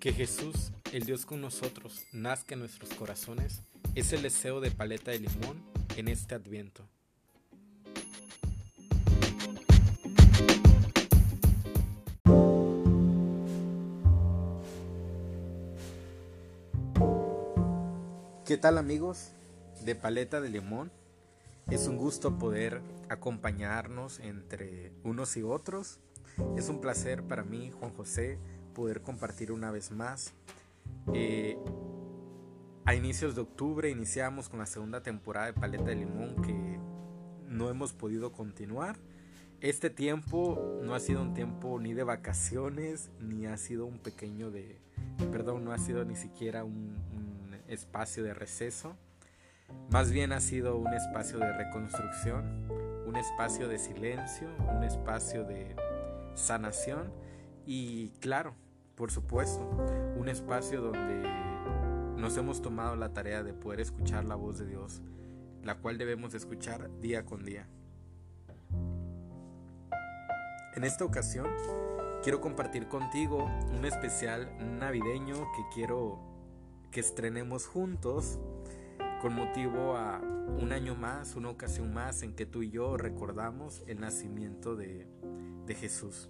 Que Jesús, el Dios con nosotros, nazca en nuestros corazones es el deseo de paleta de limón en este adviento. ¿Qué tal amigos de Paleta de Limón? Es un gusto poder acompañarnos entre unos y otros. Es un placer para mí, Juan José, poder compartir una vez más. Eh, a inicios de octubre iniciamos con la segunda temporada de Paleta de Limón que no hemos podido continuar. Este tiempo no ha sido un tiempo ni de vacaciones, ni ha sido un pequeño de... Perdón, no ha sido ni siquiera un, un espacio de receso. Más bien ha sido un espacio de reconstrucción, un espacio de silencio, un espacio de sanación y claro, por supuesto, un espacio donde nos hemos tomado la tarea de poder escuchar la voz de Dios, la cual debemos escuchar día con día. En esta ocasión quiero compartir contigo un especial navideño que quiero que estrenemos juntos con motivo a un año más, una ocasión más en que tú y yo recordamos el nacimiento de, de Jesús.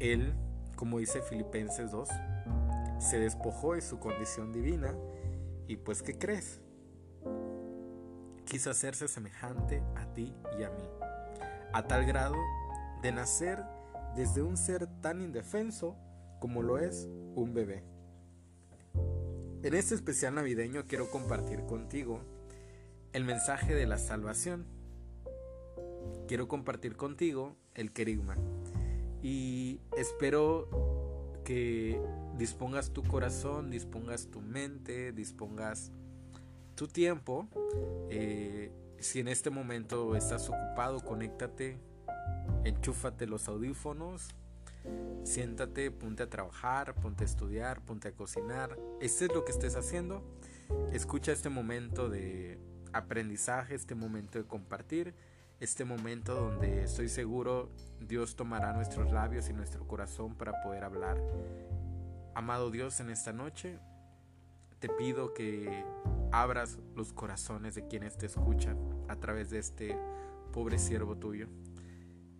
Él, como dice Filipenses 2, se despojó de su condición divina y pues ¿qué crees? Quiso hacerse semejante a ti y a mí, a tal grado de nacer desde un ser tan indefenso como lo es un bebé. En este especial navideño quiero compartir contigo el mensaje de la salvación. Quiero compartir contigo el querigma y espero que dispongas tu corazón, dispongas tu mente, dispongas tu tiempo. Eh, si en este momento estás ocupado, conéctate, enchúfate los audífonos, siéntate, ponte a trabajar, ponte a estudiar, ponte a cocinar. Este es lo que estés haciendo. Escucha este momento de aprendizaje, este momento de compartir este momento donde estoy seguro Dios tomará nuestros labios y nuestro corazón para poder hablar. Amado Dios, en esta noche te pido que abras los corazones de quienes te escuchan a través de este pobre siervo tuyo.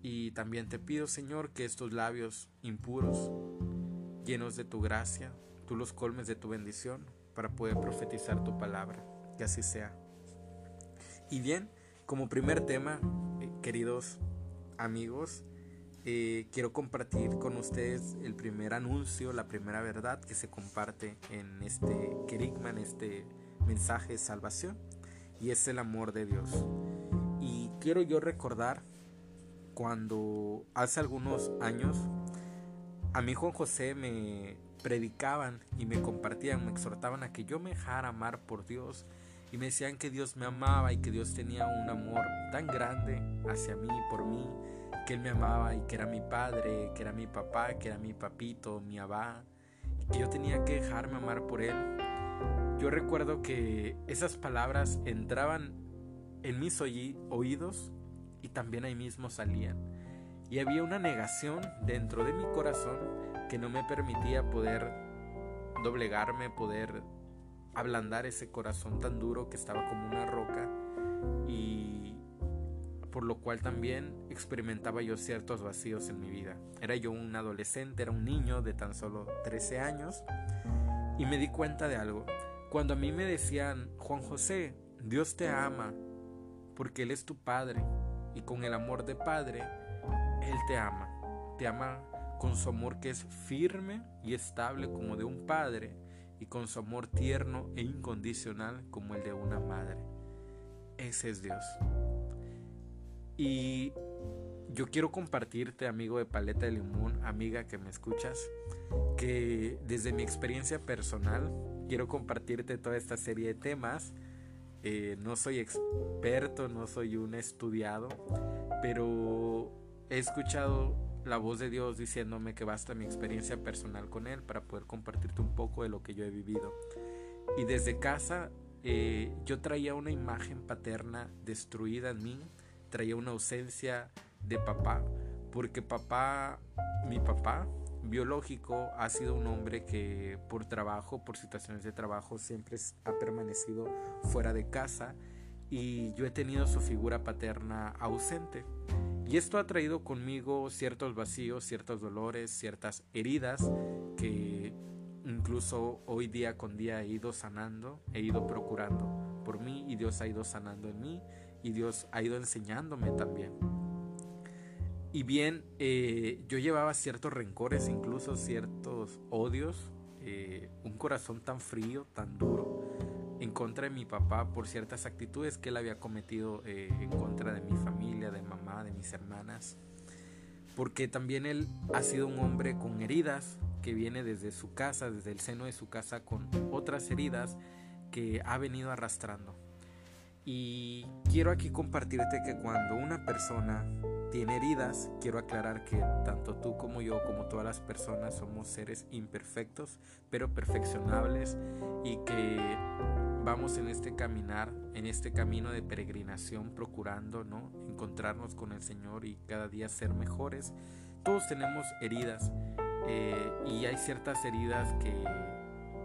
Y también te pido, Señor, que estos labios impuros, llenos de tu gracia, tú los colmes de tu bendición para poder profetizar tu palabra. Que así sea. Y bien, como primer tema, eh, queridos amigos, eh, quiero compartir con ustedes el primer anuncio, la primera verdad que se comparte en este querigma, este mensaje de salvación, y es el amor de Dios. Y quiero yo recordar cuando hace algunos años a mí Juan José me predicaban y me compartían, me exhortaban a que yo me dejara amar por Dios y me decían que Dios me amaba y que Dios tenía un amor tan grande hacia mí, por mí, que Él me amaba y que era mi padre, que era mi papá, que era mi papito, mi abá, y que yo tenía que dejarme amar por Él. Yo recuerdo que esas palabras entraban en mis oídos y también ahí mismo salían. Y había una negación dentro de mi corazón que no me permitía poder doblegarme, poder ablandar ese corazón tan duro que estaba como una roca y por lo cual también experimentaba yo ciertos vacíos en mi vida. Era yo un adolescente, era un niño de tan solo 13 años y me di cuenta de algo. Cuando a mí me decían, Juan José, Dios te ama porque Él es tu Padre y con el amor de Padre, Él te ama. Te ama con su amor que es firme y estable como de un Padre y con su amor tierno e incondicional como el de una madre. Ese es Dios. Y yo quiero compartirte, amigo de Paleta de Limón, amiga que me escuchas, que desde mi experiencia personal quiero compartirte toda esta serie de temas. Eh, no soy experto, no soy un estudiado, pero he escuchado la voz de Dios diciéndome que basta mi experiencia personal con Él para poder compartirte un poco de lo que yo he vivido. Y desde casa eh, yo traía una imagen paterna destruida en mí, traía una ausencia de papá, porque papá, mi papá, biológico ha sido un hombre que por trabajo, por situaciones de trabajo, siempre ha permanecido fuera de casa y yo he tenido su figura paterna ausente. Y esto ha traído conmigo ciertos vacíos, ciertos dolores, ciertas heridas que incluso hoy día con día he ido sanando, he ido procurando por mí y Dios ha ido sanando en mí y Dios ha ido enseñándome también. Y bien, eh, yo llevaba ciertos rencores, incluso ciertos odios, eh, un corazón tan frío, tan duro, en contra de mi papá por ciertas actitudes que él había cometido eh, en contra de mi familia, de mamá, de mis hermanas. Porque también él ha sido un hombre con heridas, que viene desde su casa, desde el seno de su casa, con otras heridas que ha venido arrastrando. Y quiero aquí compartirte que cuando una persona tiene heridas, quiero aclarar que tanto tú como yo, como todas las personas, somos seres imperfectos, pero perfeccionables y que vamos en este caminar, en este camino de peregrinación, procurando ¿no? encontrarnos con el Señor y cada día ser mejores. Todos tenemos heridas eh, y hay ciertas heridas que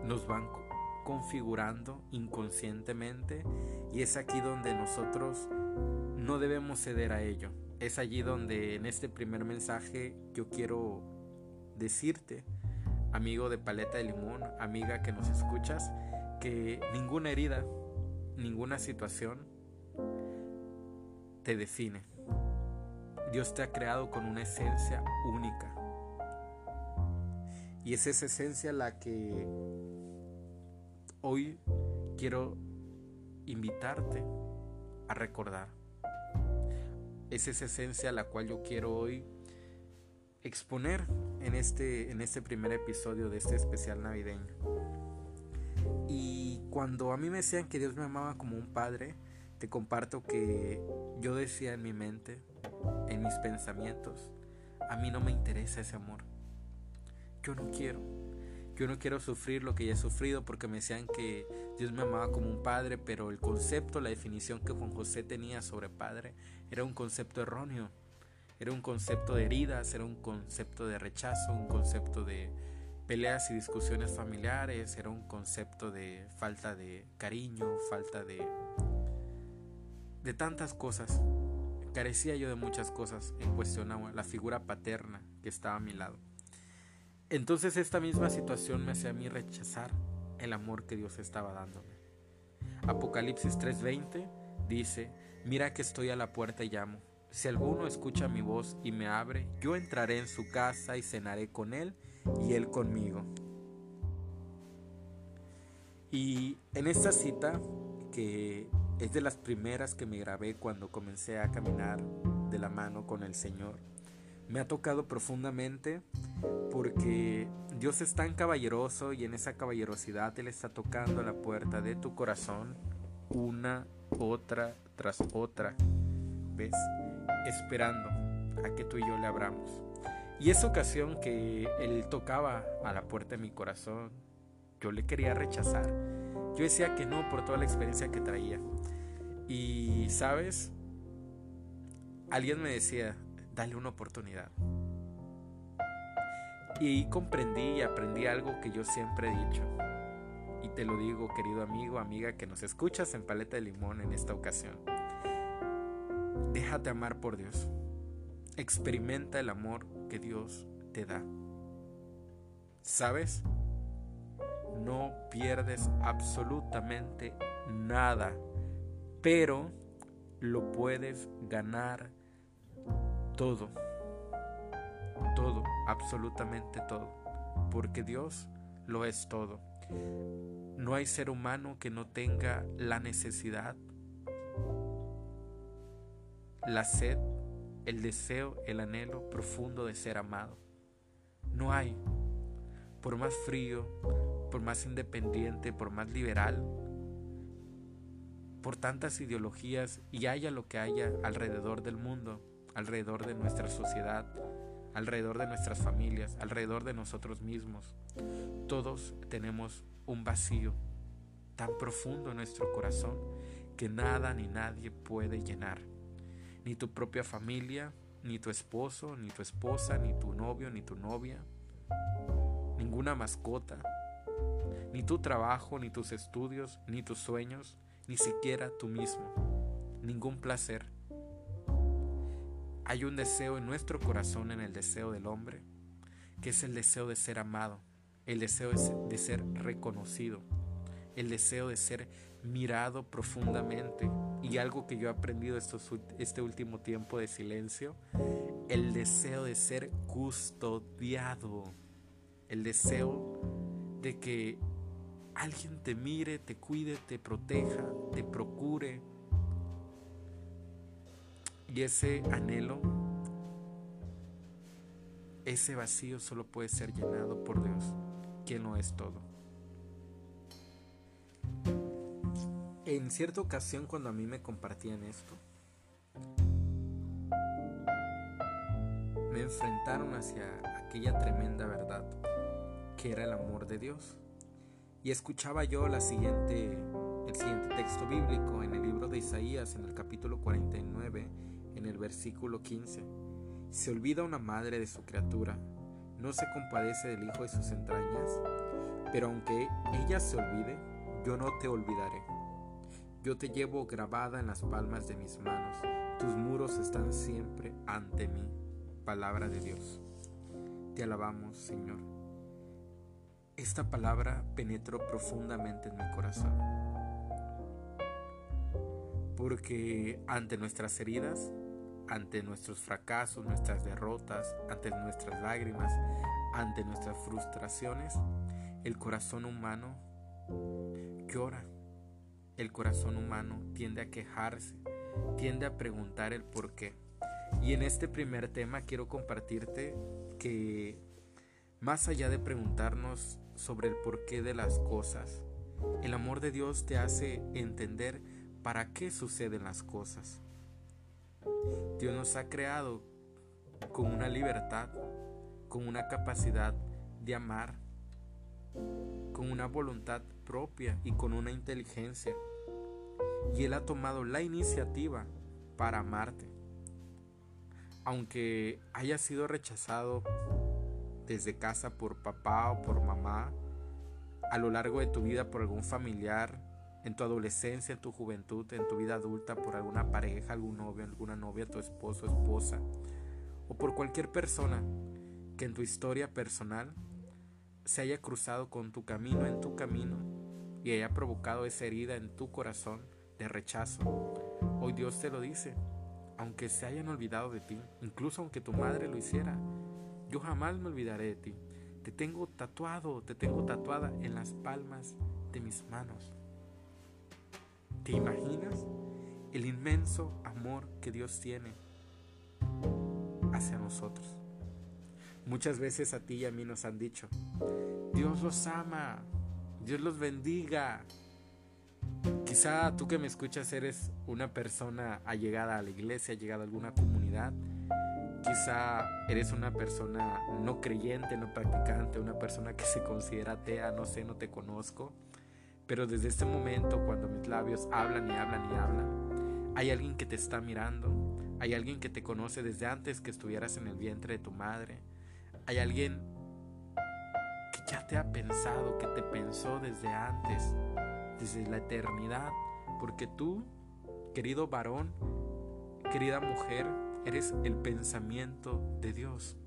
nos van configurando inconscientemente y es aquí donde nosotros no debemos ceder a ello es allí donde en este primer mensaje yo quiero decirte, amigo de paleta de limón, amiga que nos escuchas, que ninguna herida, ninguna situación te define. Dios te ha creado con una esencia única. Y es esa esencia la que hoy quiero invitarte a recordar es esa esencia la cual yo quiero hoy exponer en este, en este primer episodio de este especial navideño. Cuando a mí me decían que Dios me amaba como un padre, te comparto que yo decía en mi mente, en mis pensamientos, a mí no me interesa ese amor. Yo no quiero. Yo no quiero sufrir lo que ya he sufrido porque me decían que Dios me amaba como un padre, pero el concepto, la definición que Juan José tenía sobre padre era un concepto erróneo. Era un concepto de heridas, era un concepto de rechazo, un concepto de peleas y discusiones familiares, era un concepto de falta de cariño, falta de de tantas cosas. Carecía yo de muchas cosas en cuestión la figura paterna que estaba a mi lado. Entonces esta misma situación me hacía a mí rechazar el amor que Dios estaba dándome. Apocalipsis 3:20 dice, Mira que estoy a la puerta y llamo. Si alguno escucha mi voz y me abre, yo entraré en su casa y cenaré con él y él conmigo. Y en esta cita, que es de las primeras que me grabé cuando comencé a caminar de la mano con el Señor, me ha tocado profundamente porque Dios es tan caballeroso y en esa caballerosidad Él está tocando la puerta de tu corazón una, otra, tras otra vez, esperando a que tú y yo le abramos. Y esa ocasión que Él tocaba a la puerta de mi corazón, yo le quería rechazar. Yo decía que no por toda la experiencia que traía. Y, ¿sabes? Alguien me decía, dale una oportunidad. Y comprendí y aprendí algo que yo siempre he dicho. Y te lo digo, querido amigo, amiga, que nos escuchas en Paleta de Limón en esta ocasión. Déjate amar por Dios. Experimenta el amor que Dios te da. ¿Sabes? No pierdes absolutamente nada, pero lo puedes ganar todo. Todo, absolutamente todo. Porque Dios lo es todo. No hay ser humano que no tenga la necesidad, la sed, el deseo, el anhelo profundo de ser amado. No hay. Por más frío, por más independiente, por más liberal, por tantas ideologías y haya lo que haya alrededor del mundo, alrededor de nuestra sociedad, alrededor de nuestras familias, alrededor de nosotros mismos. Todos tenemos un vacío tan profundo en nuestro corazón que nada ni nadie puede llenar. Ni tu propia familia, ni tu esposo, ni tu esposa, ni tu novio, ni tu novia, ninguna mascota, ni tu trabajo, ni tus estudios, ni tus sueños, ni siquiera tú mismo, ningún placer. Hay un deseo en nuestro corazón, en el deseo del hombre, que es el deseo de ser amado, el deseo de ser reconocido, el deseo de ser mirado profundamente. Y algo que yo he aprendido este último tiempo de silencio, el deseo de ser custodiado, el deseo de que alguien te mire, te cuide, te proteja, te procure. Y ese anhelo, ese vacío solo puede ser llenado por Dios, quien no es todo. En cierta ocasión cuando a mí me compartían esto, me enfrentaron hacia aquella tremenda verdad que era el amor de Dios. Y escuchaba yo la siguiente, el siguiente texto bíblico en el libro de Isaías, en el capítulo 49, en el versículo 15. Se olvida una madre de su criatura, no se compadece del hijo de sus entrañas, pero aunque ella se olvide, yo no te olvidaré. Yo te llevo grabada en las palmas de mis manos, tus muros están siempre ante mí. Palabra de Dios. Te alabamos, Señor. Esta palabra penetró profundamente en mi corazón. Porque ante nuestras heridas, ante nuestros fracasos, nuestras derrotas, ante nuestras lágrimas, ante nuestras frustraciones, el corazón humano llora el corazón humano tiende a quejarse, tiende a preguntar el por qué. Y en este primer tema quiero compartirte que más allá de preguntarnos sobre el porqué de las cosas, el amor de Dios te hace entender para qué suceden las cosas. Dios nos ha creado con una libertad, con una capacidad de amar, con una voluntad propia y con una inteligencia y Él ha tomado la iniciativa para amarte. Aunque haya sido rechazado desde casa por papá o por mamá, a lo largo de tu vida por algún familiar, en tu adolescencia, en tu juventud, en tu vida adulta, por alguna pareja, algún novio, alguna novia, tu esposo, esposa, o por cualquier persona que en tu historia personal se haya cruzado con tu camino en tu camino y haya provocado esa herida en tu corazón, rechazo. Hoy Dios te lo dice, aunque se hayan olvidado de ti, incluso aunque tu madre lo hiciera, yo jamás me olvidaré de ti. Te tengo tatuado, te tengo tatuada en las palmas de mis manos. ¿Te imaginas el inmenso amor que Dios tiene hacia nosotros? Muchas veces a ti y a mí nos han dicho, Dios los ama, Dios los bendiga, Quizá tú que me escuchas eres una persona allegada a la iglesia, allegada a alguna comunidad. Quizá eres una persona no creyente, no practicante, una persona que se considera atea, no sé, no te conozco. Pero desde este momento, cuando mis labios hablan y hablan y hablan, hay alguien que te está mirando, hay alguien que te conoce desde antes que estuvieras en el vientre de tu madre, hay alguien ya te ha pensado, que te pensó desde antes desde la eternidad, porque tú, querido varón, querida mujer, eres el pensamiento de Dios.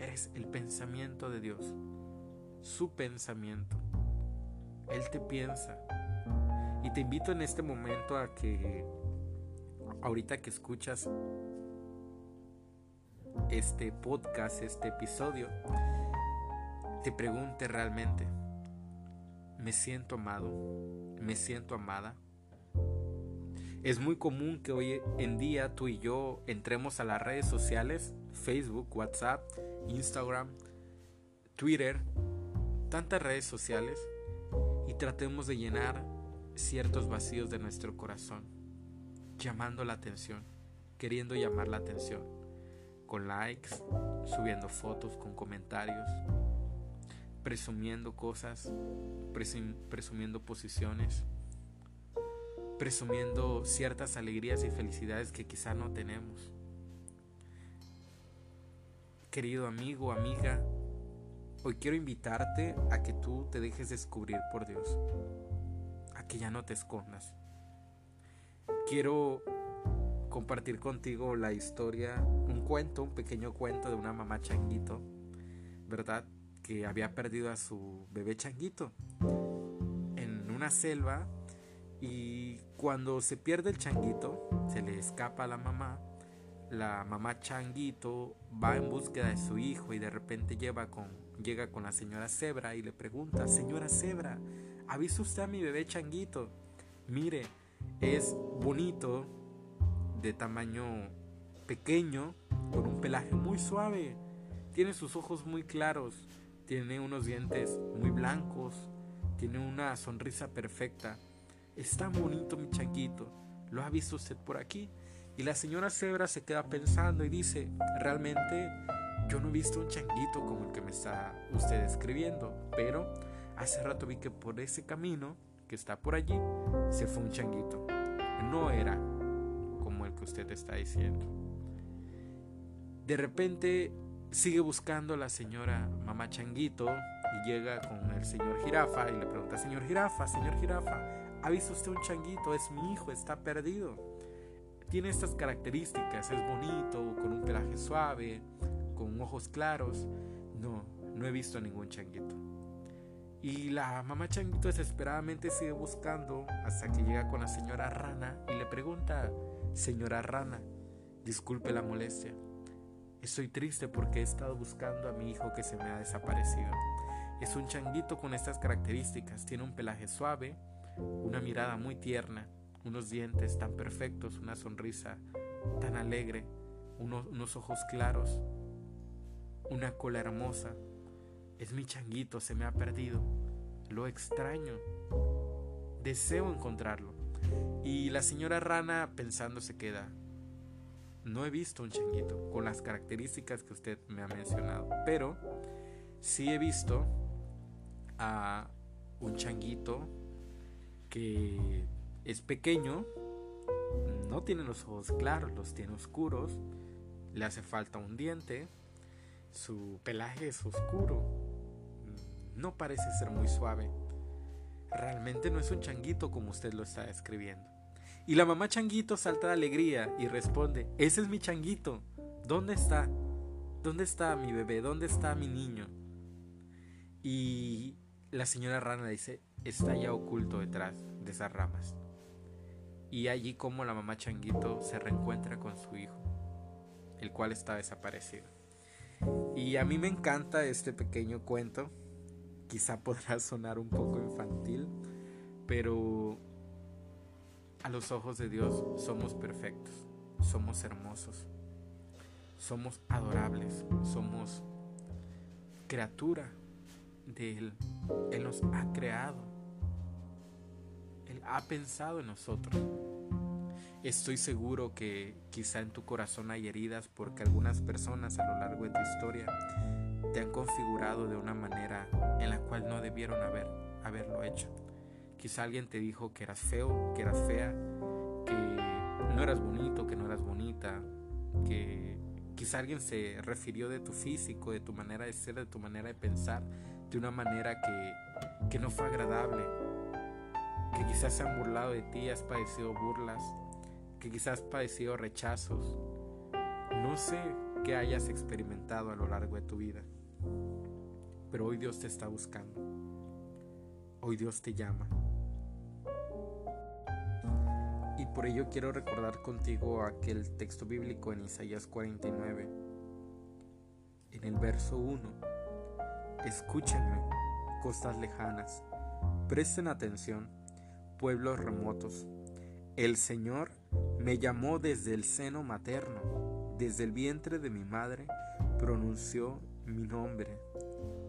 Eres el pensamiento de Dios, su pensamiento. Él te piensa. Y te invito en este momento a que, ahorita que escuchas este podcast, este episodio, te pregunte realmente, me siento amado, me siento amada. Es muy común que hoy en día tú y yo entremos a las redes sociales, Facebook, WhatsApp, Instagram, Twitter, tantas redes sociales y tratemos de llenar ciertos vacíos de nuestro corazón, llamando la atención, queriendo llamar la atención, con likes, subiendo fotos, con comentarios, presumiendo cosas, presumiendo posiciones, presumiendo ciertas alegrías y felicidades que quizá no tenemos. Querido amigo, amiga, Hoy quiero invitarte a que tú te dejes descubrir por Dios, a que ya no te escondas. Quiero compartir contigo la historia, un cuento, un pequeño cuento de una mamá changuito, ¿verdad? Que había perdido a su bebé changuito en una selva y cuando se pierde el changuito, se le escapa a la mamá, la mamá changuito va en búsqueda de su hijo y de repente lleva con llega con la señora Zebra y le pregunta, señora Zebra, ¿ha visto usted a mi bebé changuito? Mire, es bonito, de tamaño pequeño, con un pelaje muy suave, tiene sus ojos muy claros, tiene unos dientes muy blancos, tiene una sonrisa perfecta. Es tan bonito mi changuito. ¿Lo ha visto usted por aquí? Y la señora Zebra se queda pensando y dice, realmente yo no he visto un changuito como el que me está usted describiendo, pero hace rato vi que por ese camino que está por allí se fue un changuito. No era como el que usted está diciendo. De repente sigue buscando la señora mamá changuito y llega con el señor jirafa y le pregunta, señor jirafa, señor jirafa, ¿ha visto usted un changuito? Es mi hijo, está perdido. Tiene estas características, es bonito, con un pelaje suave, con ojos claros. No, no he visto ningún changuito. Y la mamá changuito desesperadamente sigue buscando hasta que llega con la señora rana y le pregunta, señora rana, disculpe la molestia. Estoy triste porque he estado buscando a mi hijo que se me ha desaparecido. Es un changuito con estas características. Tiene un pelaje suave, una mirada muy tierna, unos dientes tan perfectos, una sonrisa tan alegre, unos, ojos claros una cola hermosa. Es mi changuito, se me ha perdido. Lo extraño. Deseo encontrarlo. Y la señora rana pensando se queda. No he visto un changuito con las características que usted me ha mencionado, pero sí he visto a un changuito que es pequeño, no tiene los ojos claros, los tiene oscuros, le hace falta un diente, su pelaje es oscuro. No parece ser muy suave. Realmente no es un changuito como usted lo está describiendo. Y la mamá changuito salta de alegría y responde, ese es mi changuito. ¿Dónde está? ¿Dónde está mi bebé? ¿Dónde está mi niño? Y la señora rana dice, está ya oculto detrás de esas ramas. Y allí como la mamá changuito se reencuentra con su hijo, el cual está desaparecido. Y a mí me encanta este pequeño cuento. Quizá podrá sonar un poco infantil, pero a los ojos de Dios somos perfectos, somos hermosos, somos adorables, somos criatura de Él. Él nos ha creado, Él ha pensado en nosotros. Estoy seguro que quizá en tu corazón hay heridas porque algunas personas a lo largo de tu historia te han configurado de una manera en la cual no debieron haber, haberlo hecho. Quizá alguien te dijo que eras feo, que eras fea, que no eras bonito, que no eras bonita, que quizá alguien se refirió de tu físico, de tu manera de ser, de tu manera de pensar, de una manera que, que no fue agradable, que quizás se han burlado de ti, has padecido burlas, que quizás has padecido rechazos. No sé qué hayas experimentado a lo largo de tu vida, pero hoy Dios te está buscando. Hoy Dios te llama. Por ello quiero recordar contigo aquel texto bíblico en Isaías 49, en el verso 1. Escúchenme, costas lejanas, presten atención, pueblos remotos. El Señor me llamó desde el seno materno, desde el vientre de mi madre, pronunció mi nombre.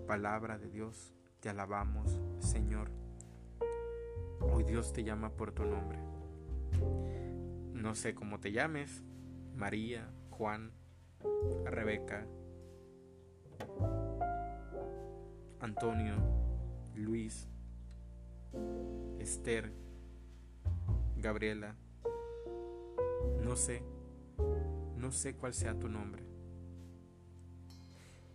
Palabra de Dios, te alabamos, Señor. Hoy Dios te llama por tu nombre. No sé cómo te llames, María, Juan, Rebeca, Antonio, Luis, Esther, Gabriela, no sé, no sé cuál sea tu nombre.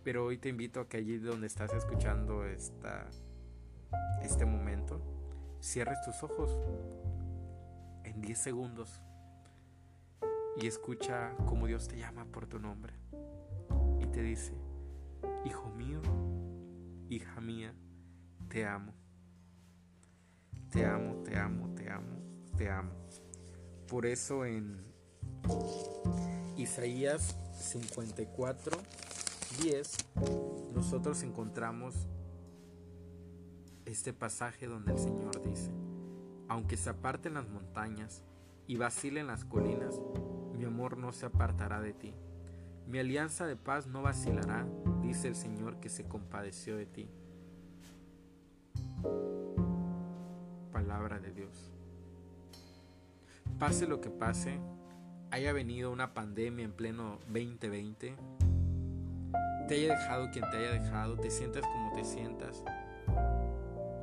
Pero hoy te invito a que allí donde estás escuchando esta, este momento, cierres tus ojos 10 segundos y escucha cómo Dios te llama por tu nombre y te dice, Hijo mío, hija mía, te amo. Te amo, te amo, te amo, te amo. Por eso en Isaías 54, 10, nosotros encontramos este pasaje donde el Señor dice, aunque se aparten las montañas y vacilen las colinas, mi amor no se apartará de ti. Mi alianza de paz no vacilará, dice el Señor que se compadeció de ti. Palabra de Dios. Pase lo que pase, haya venido una pandemia en pleno 2020, te haya dejado quien te haya dejado, te sientas como te sientas,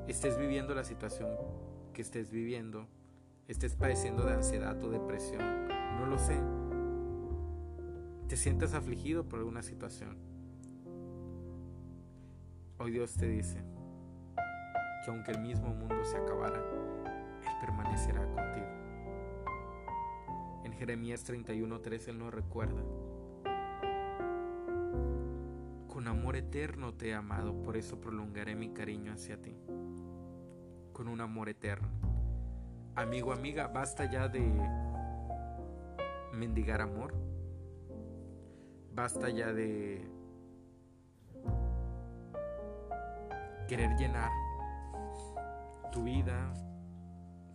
estés viviendo la situación que estés viviendo, estés padeciendo de ansiedad o depresión, no lo sé, te sientas afligido por alguna situación. Hoy Dios te dice que aunque el mismo mundo se acabara, Él permanecerá contigo. En Jeremías 31:3 Él nos recuerda, con amor eterno te he amado, por eso prolongaré mi cariño hacia ti. Con un amor eterno. Amigo, amiga, basta ya de mendigar amor Basta ya de querer llenar tu vida,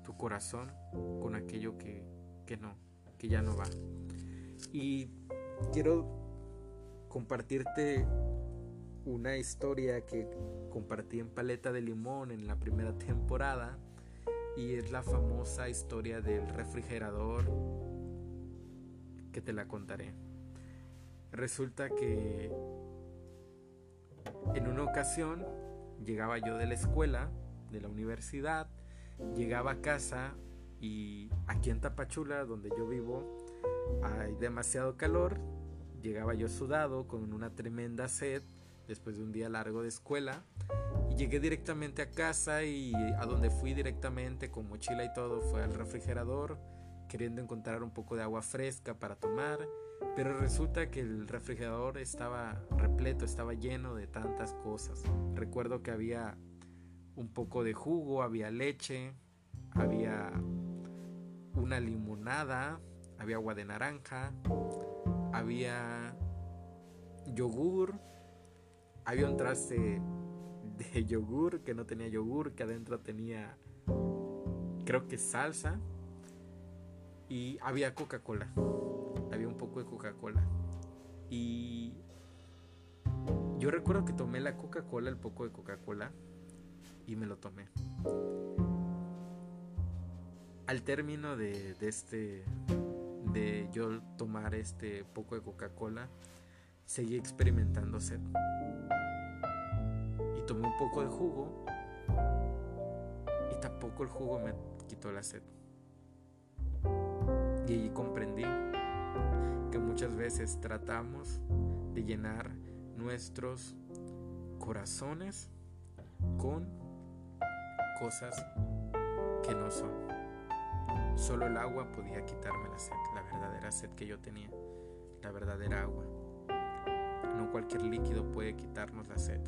tu corazón con aquello que, que no, que ya no va. Y quiero compartirte una historia que compartí en Paleta de Limón en la primera temporada y es la famosa historia del refrigerador que te la contaré. Resulta que en una ocasión llegaba yo de la escuela, de la universidad, llegaba a casa y aquí en Tapachula, donde yo vivo, hay demasiado calor. Llegaba yo sudado con una tremenda sed después de un día largo de escuela y llegué directamente a casa y a donde fui directamente con mochila y todo fue al refrigerador queriendo encontrar un poco de agua fresca para tomar pero resulta que el refrigerador estaba repleto, estaba lleno de tantas cosas. Recuerdo que había un poco de jugo, había leche, había una limonada, había agua de naranja, había yogur, había un traste de yogur que no tenía yogur, que adentro tenía creo que salsa y había Coca-Cola había un poco de Coca-Cola. Y yo recuerdo que tomé la Coca-Cola, el poco de Coca-Cola, y me lo tomé. Al término de, de, este, de yo tomar este poco de Coca-Cola, seguí experimentando sed. Y tomé un poco de jugo, y tampoco el jugo me quitó la sed. Y allí comprendí que muchas veces tratamos de llenar nuestros corazones con cosas que no son. Solo el agua podía quitarme la sed, la verdadera sed que yo tenía, la verdadera agua. No cualquier líquido puede quitarnos la sed.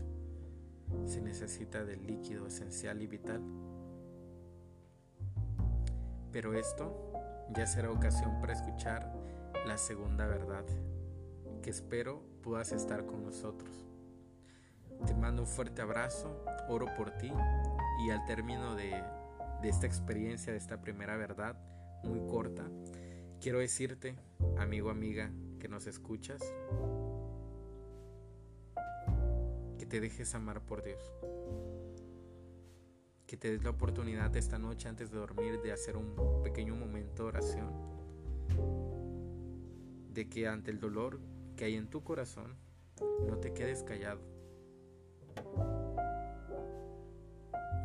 Se necesita del líquido esencial y vital. Pero esto ya será ocasión para escuchar la segunda verdad, que espero puedas estar con nosotros. Te mando un fuerte abrazo, oro por ti y al término de, de esta experiencia, de esta primera verdad muy corta, quiero decirte, amigo, amiga, que nos escuchas, te dejes amar por Dios. Que te des la oportunidad esta noche antes de dormir de hacer un pequeño momento de oración de que ante el dolor que hay en tu corazón, no te quedes callado.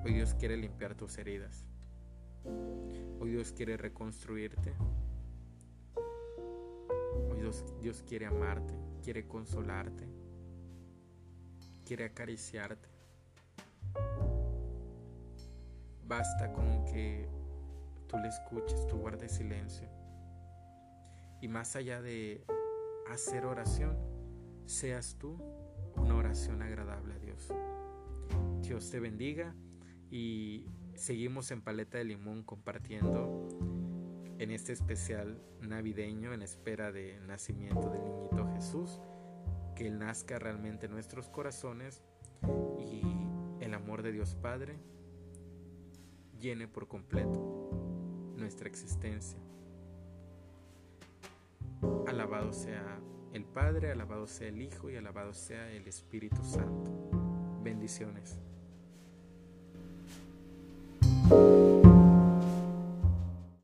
Hoy Dios quiere limpiar tus heridas. Hoy Dios quiere reconstruirte. Hoy Dios, Dios quiere amarte, quiere consolarte. Quiere acariciarte. Basta con que tú le escuches, tú guardes silencio. Y más allá de hacer oración, seas tú una oración agradable a Dios. Dios te bendiga y seguimos en Paleta de Limón compartiendo en este especial navideño en espera del nacimiento del niñito Jesús, que Él nazca realmente en nuestros corazones y el amor de Dios Padre llene por completo nuestra existencia. Alabado sea el Padre, alabado sea el Hijo y alabado sea el Espíritu Santo. Bendiciones.